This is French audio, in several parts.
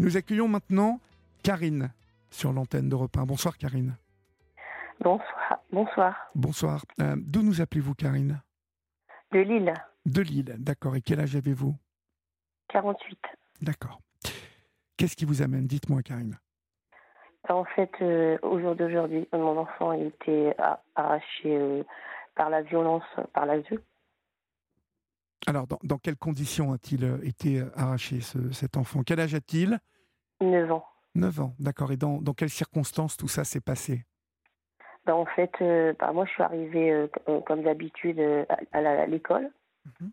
Nous accueillons maintenant Karine sur l'antenne d'Europe 1. Bonsoir Karine. Bonsoir. Bonsoir. Bonsoir. Euh, D'où nous appelez-vous Karine? De Lille, De Lille, d'accord. Et quel âge avez-vous? 48. D'accord. Qu'est-ce qui vous amène? Dites-moi Karine. En fait, euh, au jour d'aujourd'hui, mon enfant a été arraché euh, par la violence, par la vue. Alors, dans, dans quelles conditions a-t-il été arraché ce- cet enfant? Quel âge a-t-il? 9 ans. 9 ans, d'accord. Et dans, dans quelles circonstances tout ça s'est passé? Ben, en fait, euh, bah, moi, je suis arrivée euh, euh, comme d'habitude euh, à, l'école. Mhm.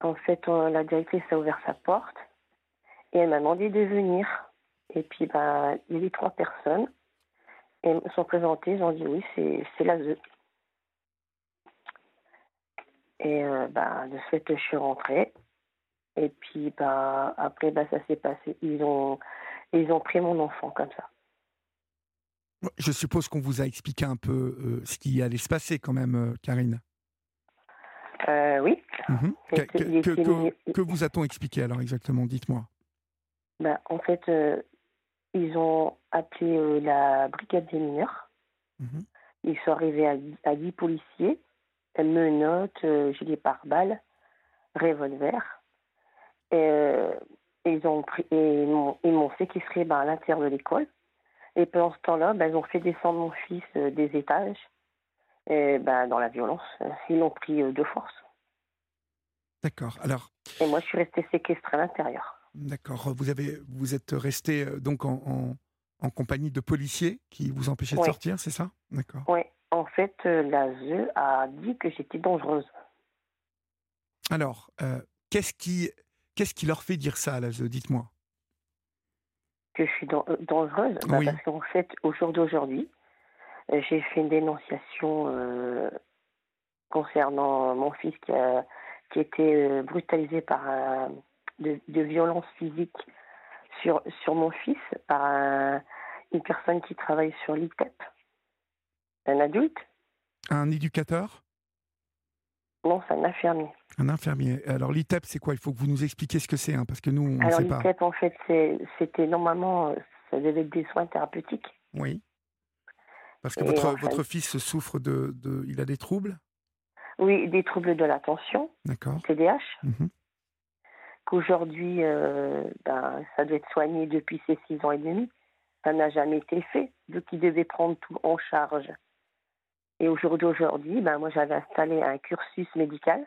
En fait, on- la directrice a ouvert sa porte et elle m'a demandé de venir. Et puis, ben, il y avait trois personnes. Et elles me sont présentées, ils ont dit oui, c'est c'est la ZE. Et ben, de fait, je suis rentrée. Et puis, ben, après, ben, ça s'est passé. Ils ont, ils ont pris mon enfant comme ça. Je suppose qu'on vous a expliqué un peu euh, ce qui allait se passer quand même, euh, Karine. Euh, oui. Mhm. Que, que- vous a-t-on expliqué alors exactement Dites-moi. Ben, en fait, euh, ils ont appelé la brigade des mineurs. Mhm. Ils sont arrivés à, à 10 policiers, menottes, euh, gilet pare-balles, revolver. Et, euh, ils ont pris, et ils m'ont séquestré ben, à l'intérieur de l'école. Et pendant ce temps-là, ben, ils ont fait descendre mon fils euh, des étages et, ben, dans la violence. Ils l'ont pris euh, de force. D'accord. Alors, Et moi, je suis restée séquestrée à l'intérieur. d'accord. Vous avez, vous êtes resté euh, donc en, en- en compagnie de policiers qui vous empêchaient de sortir, c'est ça? D'accord. Oui, en fait, euh, la ZE a dit que j'étais dangereuse. Alors, euh, qu'est-ce qui, qu'est-ce qui leur fait dire ça à la ZE Dites-moi? que je suis euh, dangereuse? Bah, Oui. Parce qu'en fait, au jour d'aujourd'hui, euh, j'ai fait une dénonciation euh, concernant mon fils qui a, qui a été euh, brutalisé par de, de violence physique sur, sur mon fils par un- une personne qui travaille sur l'ITEP, un adulte. Un éducateur? Non, c'est un infirmier. Un infirmier. Alors, l'ITEP, c'est quoi? Il faut que vous nous expliquiez ce que c'est, hein, parce que nous, on ne Alors, sait pas. l'ITEP, en fait, c'était normalement, euh, ça devait être des soins thérapeutiques. Oui. Parce que Et votre, votre fils souffre de, de. Il a des troubles? Oui, des troubles de l'attention, D'accord. TDAH. Mhm. qu'aujourd'hui, euh, ben, ça doit être soigné depuis ses six ans et demi. Ça n'a jamais été fait, vu qu'il devait prendre tout en charge. Et au jour d'aujourd'hui, ben, moi, j'avais installé un cursus médical,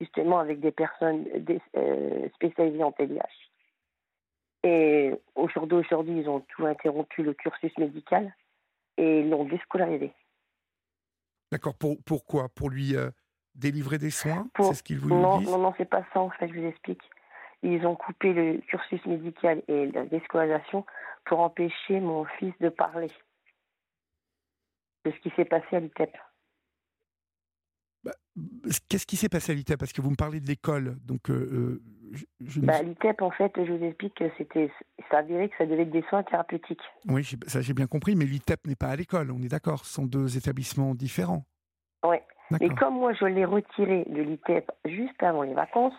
justement avec des personnes des- euh, spécialisées en TDAH. Et au jour d'aujourd'hui, ils ont tout interrompu le cursus médical et l'ont déscolarisé. D'accord. Pour, pourquoi? Pour lui euh, délivrer des soins? Pour- C'est ce qu'ils vous Non, non, non, c'est pas ça en fait, je vous explique. Ils ont coupé le cursus médical et la déscolarisation pour empêcher mon fils de parler de ce qui s'est passé à l'ITEP. Qu'est-ce qui s'est passé à l'ITEP Parce que vous me parlez de l'école, donc euh, euh, je, je ne- Bah, l'ITEP, en fait, je vous explique que c'était, ça avéré que ça devait être des soins thérapeutiques. Oui, j'ai- ça j'ai bien compris, mais l'ITEP n'est pas à l'école, on est d'accord, ce sont deux établissements différents. Ouais. Mais comme moi, je l'ai retiré de l'ITEP juste avant les vacances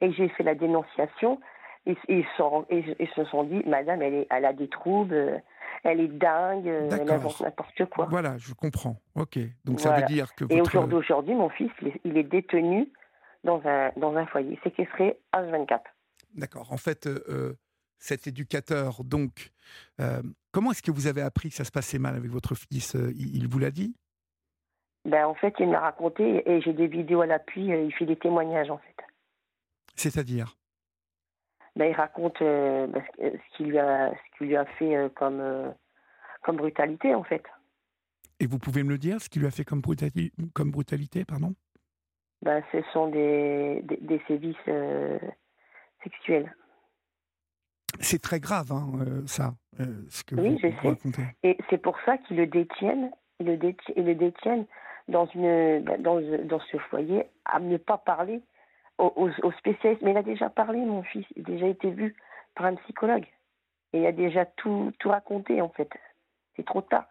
et j'ai fait la dénonciation, ils, ils, sont- ils- ils se sont dit, Madame, elle, est, elle a des troubles, euh, elle est dingue, euh, elle invente n'importe quoi. Voilà, je comprends. Ok, donc ça veut dire que Et au votre... jour d'aujourd'hui, mon fils, il est, détenu dans un, dans un foyer, séquestré H24. D'accord. En fait, euh, euh, cet éducateur, donc, euh, comment est-ce que vous avez appris que ça se passait mal avec votre fils il, il vous l'a dit? Ben, en fait, il m'a raconté, et j'ai des vidéos à l'appui, il fait des témoignages, en fait. C'est-à-dire? Ben, il raconte euh, ben, ce ce qu'il lui, a- ce qu'il lui a fait euh, comme, euh, comme brutalité, en fait. Et vous pouvez me le dire, ce qu'il lui a fait comme, brutali- comme brutalité, pardon? Ben, ce sont des, des, des sévices euh, sexuels. C'est très grave, hein, euh, ça, euh, ce que Oui, vous, je vous sais. Et c'est pour ça qu'ils le détiennent, ils le détiennent, ils le détiennent dans, une, dans, dans ce foyer à ne pas parler aux, aux, spécialistes. Mais il a déjà parlé, mon fils. Il a déjà été vu par un psychologue. Et il a déjà tout, tout raconté, en fait. C'est trop tard.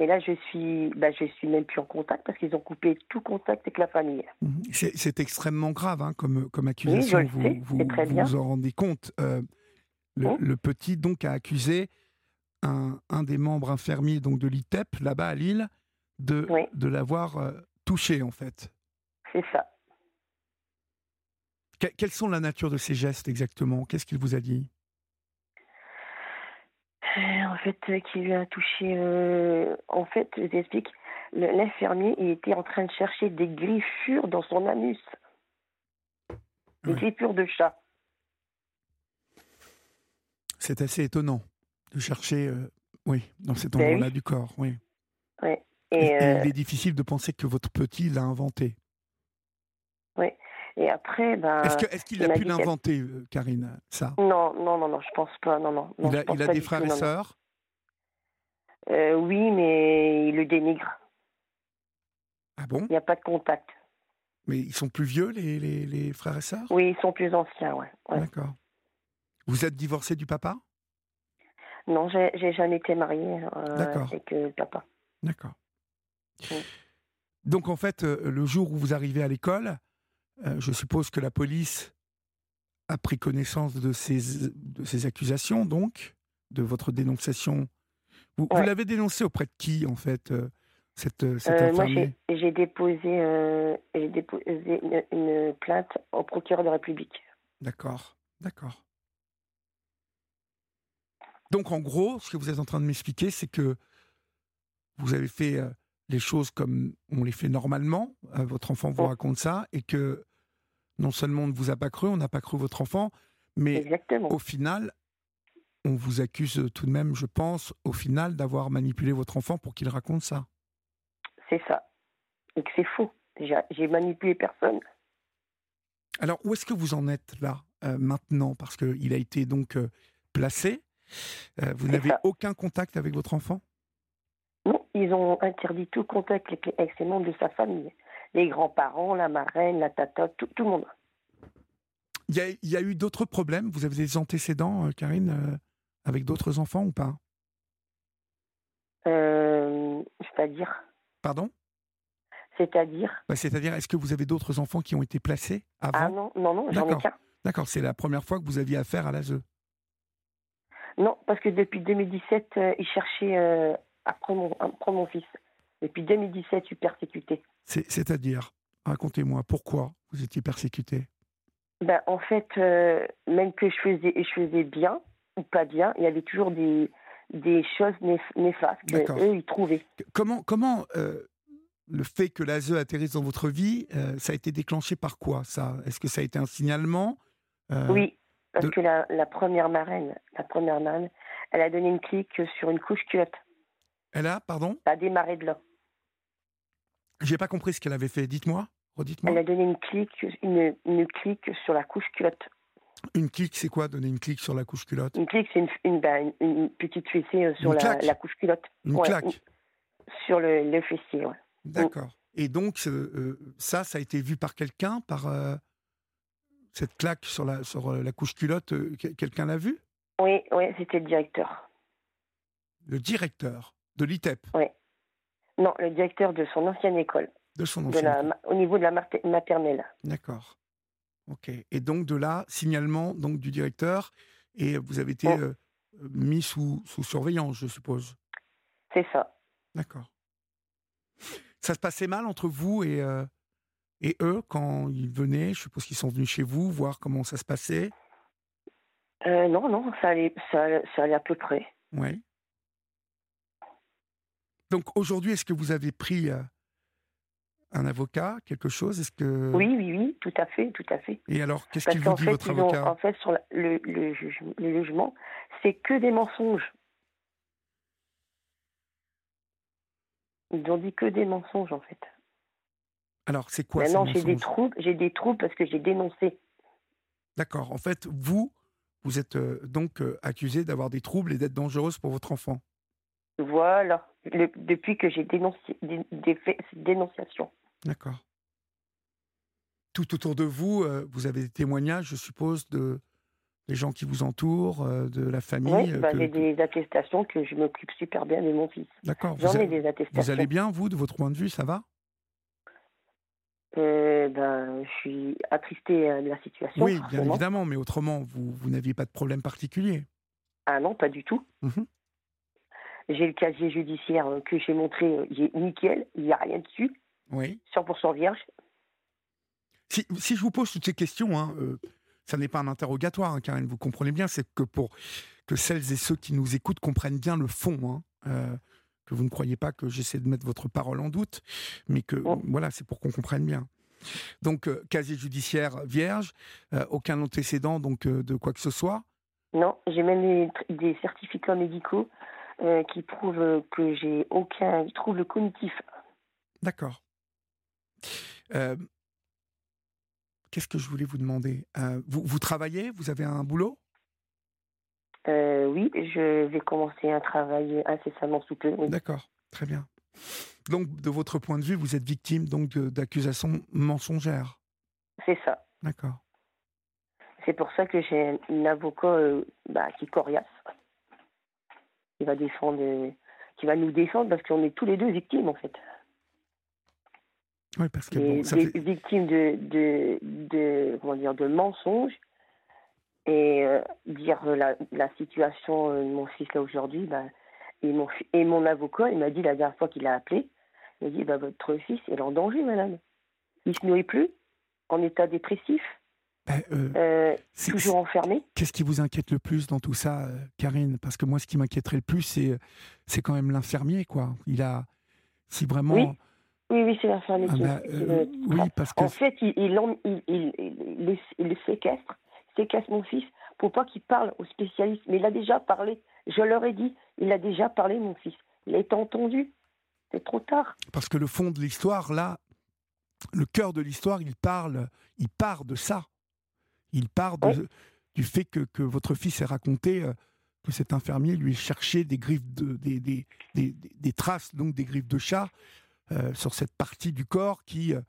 Et là, je suis, bah, je suis même plus en contact parce qu'ils ont coupé tout contact avec la famille. Mhm. C'est extrêmement grave hein, comme, comme accusation. Oui, je vous, sais, vous, c'est très vous bien. vous en rendez compte. Euh, le, Oui. le petit donc a accusé un, un des membres infirmiers donc de l'ITEP là-bas à Lille de, Oui. de l'avoir euh, touché en fait. C'est ça. Que- quelles sont la nature de ces gestes exactement? Qu'est-ce qu'il vous a dit? Euh, En fait, euh, qui lui a touché. euh, En fait, je t'explique. L'infirmier il était en train de chercher des griffures dans son anus. Des Ouais. griffures de chat. C'est assez étonnant de chercher, euh, oui, dans cet Ben endroit-là oui. du corps. Oui. Et, Et, et il est difficile de penser que votre petit l'a inventé. Et après, ben. Est-ce qu'il il a pu l'inventer, euh, Karine, ça? Non, non, non, non, je pense pas. Non, non. non Il a, il des frères tout, et sœurs? Euh, oui, mais il le dénigre. Ah bon? Il n'y a pas de contact. Mais ils sont plus vieux, les, les, les frères et sœurs? Oui, ils sont plus anciens, ouais. ouais. D'accord. Vous êtes divorcé du papa? Non, j'ai jamais été mariée euh, avec le papa. D'accord. Oui. Donc en fait, le jour où vous arrivez à l'école, euh, je suppose que la police a pris connaissance de ces, de ces accusations, donc, de votre dénonciation. Vous, l'avez dénoncé auprès de qui, en fait, euh, cette, euh, cette Euh, moi, j'ai déposé, une, une plainte au procureur de la République. D'accord, d'accord. Donc en gros, ce que vous êtes en train de m'expliquer, c'est que vous avez fait les choses comme on les fait normalement, euh, votre enfant vous raconte ça, et que non seulement on ne vous a pas cru, on n'a pas cru votre enfant, mais Exactement. au final, on vous accuse tout de même, je pense, au final, d'avoir manipulé votre enfant pour qu'il raconte ça. C'est ça. Et que c'est faux. J'ai manipulé personne. Alors, où est-ce que vous en êtes là, euh, maintenant? Parce qu'il a été donc euh, placé. Vous n'avez aucun contact avec votre enfant? Ils ont interdit tout contact avec, avec ses membres de sa famille. Les grands-parents, la marraine, la tata, tout, tout le monde. Il y a, il y a eu d'autres problèmes? Vous avez des antécédents, euh, Karine, euh, avec d'autres enfants ou pas? Euh, C'est-à-dire? Pardon? C'est-à-dire? Bah, C'est-à-dire, est-ce que vous avez d'autres enfants qui ont été placés avant? Ah non, non, non, j'en ai qu'un. D'accord, c'est la première fois que vous aviez affaire à l'ASE. Non, parce que depuis 2017, euh, ils cherchaient prendre mon, prendre mon fils. Depuis 2017, je suis persécutée. C'est- C'est-à-dire, racontez-moi, pourquoi vous étiez persécuté Ben, en fait, euh, même que je faisais, je faisais bien ou pas bien, il y avait toujours des, des choses néf- néfastes qu'eux, ils trouvaient. Comment, comment euh, le fait que l'ASE atterrisse dans votre vie, euh, ça a été déclenché par quoi ça? Est-ce que ça a été un signalement Oui, parce de- que la, la première marraine, la première marraine, elle a donné une clique sur une couche culotte. Elle a, pardon Ça a démarré de là. J'ai pas compris ce qu'elle avait fait. Dites-moi, redites-moi. Elle a donné une clique, une, une clique sur la couche culotte. Une clique, c'est quoi Donner une clique sur la couche culotte? Une clique, c'est une, une, ben, une, petite fessée euh, sur la, couche culotte. Une Ouais, claque. sur le, le fessier, ouais. D'accord. Et donc, euh, ça, ça a été vu par quelqu'un, par euh, cette claque sur la, sur la couche culotte, euh, que- quelqu'un l'a vu? Oui, oui, c'était le directeur. Le directeur de l'ITEP, Non, le directeur de son ancienne école, de son de ancien. la, ma- au niveau de la maternelle. D'accord. Ok. Et donc, de là, signalement donc, du directeur, et vous avez été Oh. euh, mis sous, sous surveillance, je suppose. C'est ça. D'accord. Ça se passait mal entre vous et, euh, et eux quand ils venaient? Je suppose qu'ils sont venus chez vous voir comment ça se passait? Euh, non, non, ça allait, ça, ça allait à peu près. Oui. Donc aujourd'hui, est-ce que vous avez pris euh, un avocat, quelque chose? Est-ce que Oui, oui, oui, tout à fait, tout à fait. Et alors, qu'est-ce qu'il vous dit fait, votre ont- avocat? en fait, sur la- le, le, juge- le jugement, c'est que des mensonges. Ils ont dit que des mensonges, en fait. Alors, c'est quoi Maintenant, j'ai des troubles, j'ai des troubles parce que j'ai dénoncé. D'accord. En fait, vous, vous êtes euh, donc euh, accusé d'avoir des troubles et d'être dangereuse pour votre enfant. Voilà, Le- depuis que j'ai dénoncé des, des cette dénonciation. D'accord. Tout autour de vous, euh, vous avez des témoignages, je suppose, de, Les gens qui vous entourent, euh, de la famille Oui, bah, que- j'ai des attestations que je m'occupe super bien de mon fils. D'accord. J'en Vous, ai des vous attestations. allez bien, vous, de votre point de vue, ça va? Euh, ben, je suis attristée euh, de la situation. Oui, bien évidemment, mais autrement, vous, vous n'aviez pas de problème particulier. Ah non, pas du tout. Mhm. J'ai le casier judiciaire euh, que j'ai montré, euh, il est nickel, il n'y a rien dessus, Oui. 100% vierge. Si, si je vous pose toutes ces questions, hein, euh, ça n'est pas un interrogatoire, hein, Karine, vous comprenez bien, c'est que pour que celles et ceux qui nous écoutent comprennent bien le fond, hein, euh, que vous ne croyez pas que j'essaie de mettre votre parole en doute, mais que Oh. voilà, c'est pour qu'on comprenne bien. Donc, euh, casier judiciaire vierge, aucun antécédent donc de quoi que ce soit? Non, j'ai même des, des certificats médicaux euh, qui prouvent euh, que j'ai aucun trouble cognitif. D'accord. Euh, Qu'est-ce que je voulais vous demander? Euh, vous, vous travaillez? Vous avez un boulot? Oui, je vais commencer un travail incessamment sous peu. oui. D'accord, très bien. Donc, de votre point de vue, vous êtes victime donc d'accusations mensongères. C'est ça. D'accord. C'est pour ça que j'ai un, avocat bah, qui est coriace, qui va défendre, qui va nous défendre parce qu'on est tous les deux victimes en fait. Oui, parce que bon, ça des fait... victimes de, de, de, comment dire, de mensonges. Et euh, dire la, la situation euh, de mon fils là aujourd'hui, bah, et, mon, et mon avocat, il m'a dit la dernière fois qu'il a appelé, il m'a dit bah, votre fils est en danger, madame. Il se nourrit plus, en état dépressif, Ben, euh, euh, toujours enfermé. Qu'est-ce qui vous inquiète le plus dans tout ça, euh, Karine? Parce que moi, ce qui m'inquiéterait le plus, c'est c'est quand même l'infirmier, quoi. Il a, si vraiment, Oui, Oui, oui, c'est l'infirmier Ah qui, bah, qui euh, me- oui, parce que En fait, il, il, il, il- il le, il le séquestre, séquestre mon fils pour pas qu'il parle aux spécialistes. Mais il a déjà parlé, je leur ai dit, il a déjà parlé, mon fils. Il a été entendu. C'est trop tard. parce que le fond de l'histoire, là, le cœur de l'histoire, il parle, il part de ça. Il part de, Oui. du fait que, que votre fils ait raconté euh, que cet infirmier lui cherchait des griffes de, des, des, des, des- des traces donc des griffes de chat euh, sur cette partie du corps qui, euh,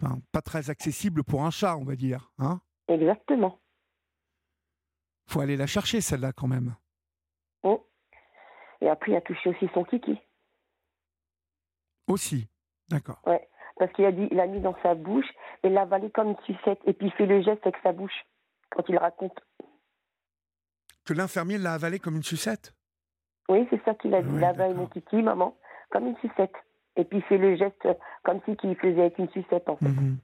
ben, pas très accessible pour un chat, on va dire. Hein Exactement. faut aller la chercher celle-là quand même. Oh. Et après, il a touché aussi son kiki. Aussi, d'accord. Parce qu'il a dit, il a mis dans sa bouche et l'a avalé comme une sucette. Et puis il fait le geste avec sa bouche quand il raconte. Que l'infirmier l'a avalé comme une sucette? Oui, c'est ça qu'il a dit. Ouais, il avale d'accord. mon kiki, maman, comme une sucette. Et puis il fait le geste comme si qu'il faisait avec une sucette, en fait. Mhm.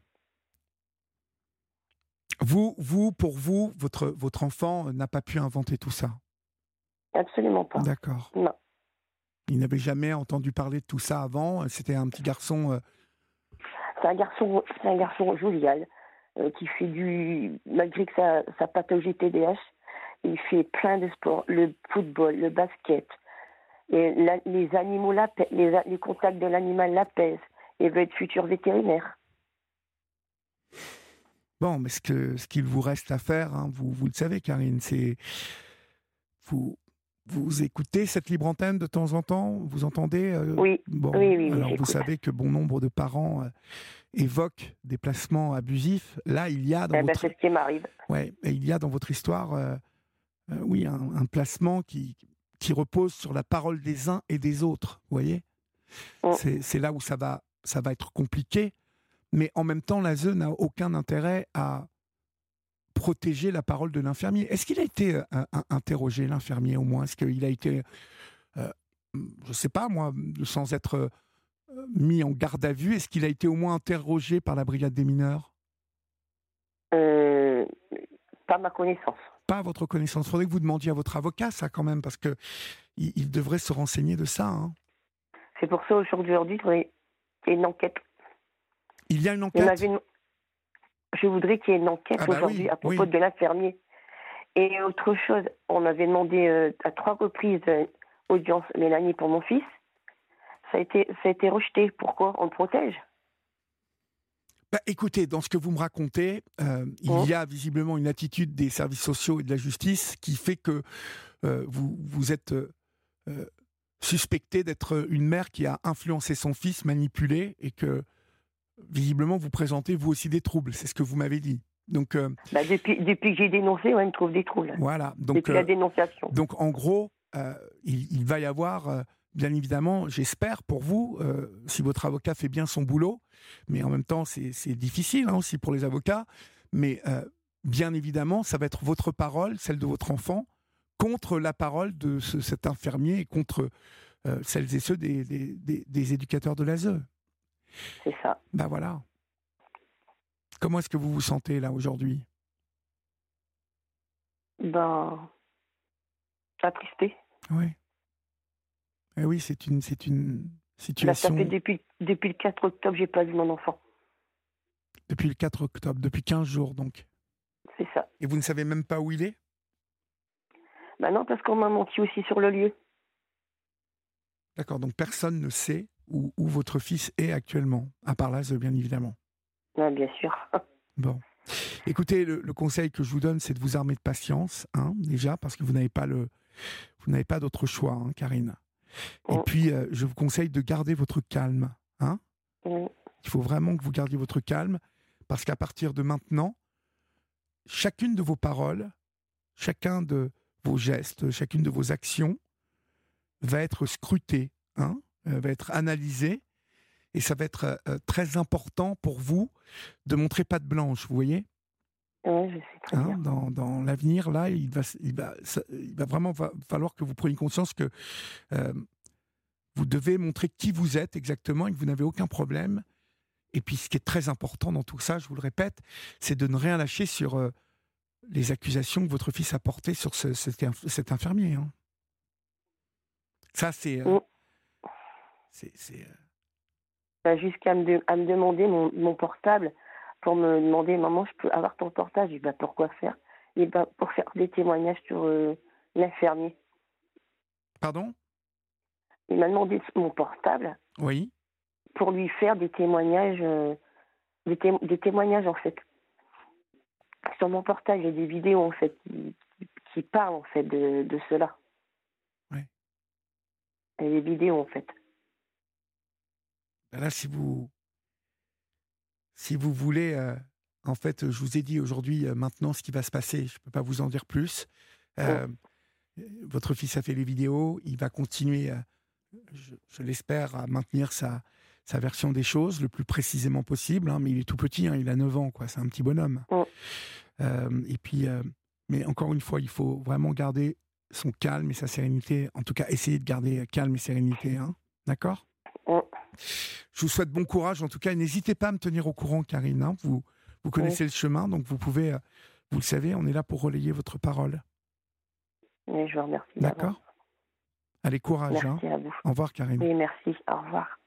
Vous, vous, pour vous, votre, votre enfant n'a pas pu inventer tout ça? Absolument pas. D'accord. Non. Il n'avait jamais entendu parler de tout ça avant. C'était un petit garçon. C'est un garçon, c'est un garçon jovial euh, qui fait du, malgré que sa, pathologie TDAH, il fait plein de sports, le football, le basket. Et les animaux les, contacts de l'animal l'apaisent. Il veut être futur vétérinaire. Bon, mais ce que ce qu'il vous reste à faire, hein, vous, vous le savez, Karine, c'est vous vous écoutez cette libre antenne de temps en temps? Vous entendez euh, Oui, Bon, oui, oui, oui, alors vous savez que bon nombre de parents euh, évoquent des placements abusifs. Là, il y a dans Eh ben, votre c'est ce qui m'arrive. Ouais, et il y a dans votre histoire, euh, oui, un, un placement qui, qui repose sur la parole des uns et des autres. Vous voyez? Mm. C'est là où ça va, ça va être compliqué, mais en même temps, l'ASE n'a aucun intérêt à protéger la parole de l'infirmier. Est-ce qu'il a été euh, interrogé, l'infirmier, au moins? Est-ce qu'il a été, euh, je ne sais pas moi, sans être euh, mis en garde à vue, est-ce qu'il a été au moins interrogé par la brigade des mineurs? Pas ma connaissance. pas à votre connaissance. Il faudrait que vous demandiez à votre avocat ça quand même, parce que il, il devrait se renseigner de ça. hein. C'est pour ça aujourd'hui, il faudrait qu'il y ait une enquête. Il y a une Il y en enquête? avait une- Je voudrais qu'il y ait une enquête Ah bah aujourd'hui oui, à propos oui. de l'infirmier. Et autre chose, on avait demandé euh, à trois reprises euh, audience Mélanie pour mon fils. Ça a été, ça a été rejeté. Pourquoi? On le protège? Bah, écoutez, dans ce que vous me racontez, euh, il y a visiblement une attitude des services sociaux et de la justice qui fait que euh, vous, vous êtes suspecté d'être une mère qui a influencé son fils, manipulé, et que visiblement vous présentez vous aussi des troubles. C'est ce que vous m'avez dit. Donc, euh, bah, depuis, depuis que j'ai dénoncé, on me trouve des trous. Voilà. Donc, depuis la dénonciation. Donc, en gros, il, il, va y avoir, bien évidemment, j'espère pour vous, si votre avocat fait bien son boulot, mais en même temps, c'est difficile hein, aussi pour les avocats, mais bien évidemment, ça va être votre parole, celle de votre enfant, contre la parole de cet infirmier et contre euh, celles et ceux des, des, éducateurs de l'ASE. C'est ça. Ben voilà. Comment est-ce que vous vous sentez là aujourd'hui? Ben, attristé. Oui. Eh oui, c'est une, c'est une situation. ça fait depuis, depuis le 4 octobre, j'ai pas vu mon enfant. Depuis le 4 octobre, depuis 15 jours donc. C'est ça. Et vous ne savez même pas où il est? Ben non, parce qu'on m'a menti aussi sur le lieu. D'accord, donc personne ne sait où, votre fils est actuellement, à part là, bien évidemment. Oui, bien sûr. Bon. Écoutez, le, conseil que je vous donne, c'est de vous armer de patience, hein, déjà, parce que vous n'avez pas le, vous n'avez pas d'autre choix, hein, Karine. Et puis, euh, je vous conseille de garder votre calme, hein. Il faut vraiment que vous gardiez votre calme, parce qu'à partir de maintenant, chacune de vos paroles, chacun de vos gestes, chacune de vos actions va être scruté, hein, va être analysé, et ça va être euh, euh, très important pour vous de montrer pas de blanche, vous voyez? Oui, je sais très hein, bien. Dans, dans l'avenir, là, il va, il, va, il va vraiment falloir que vous preniez conscience que vous devez montrer qui vous êtes exactement et que vous n'avez aucun problème. Et puis, ce qui est très important dans tout ça, je vous le répète, c'est de ne rien lâcher sur les accusations que votre fils a portées sur ce, cet, infirmier. Hein. Ça, c'est. Euh, mm. C'est. Euh, bah, jusqu'à me, à me demander mon, mon, portable pour me demander Maman, je peux avoir ton portable? Je dis bah, Pourquoi faire? Et bah, Pour faire des témoignages sur euh, l'infirmier. Pardon? Il m'a demandé mon portable. Oui. Pour lui faire des témoignages, des, des, témoignages en fait. Sur mon portable, il y a des vidéos en fait qui, qui parlent en fait de, de cela et les vidéos en fait. Là, si vous, si vous voulez, euh, en fait, je vous ai dit aujourd'hui, euh, maintenant, ce qui va se passer. Je ne peux pas vous en dire plus. Euh, votre fils a fait les vidéos, il va continuer, je, l'espère, à maintenir sa, sa version des choses le plus précisément possible. Hein, mais il est tout petit, hein, il a 9 ans, quoi. C'est un petit bonhomme. et puis, mais encore une fois, il faut vraiment garder son calme et sa sérénité. En tout cas, essayez de garder calme et sérénité. Hein D'accord? Je vous souhaite bon courage. En tout cas, n'hésitez pas à me tenir au courant, Karine. Hein. vous, vous connaissez le chemin, donc vous pouvez, euh, vous le savez, on est là pour relayer votre parole. Oui, je vous remercie. D'accord? Allez, courage. Merci hein. à vous. Au revoir, Karine. Oui, merci. Au revoir.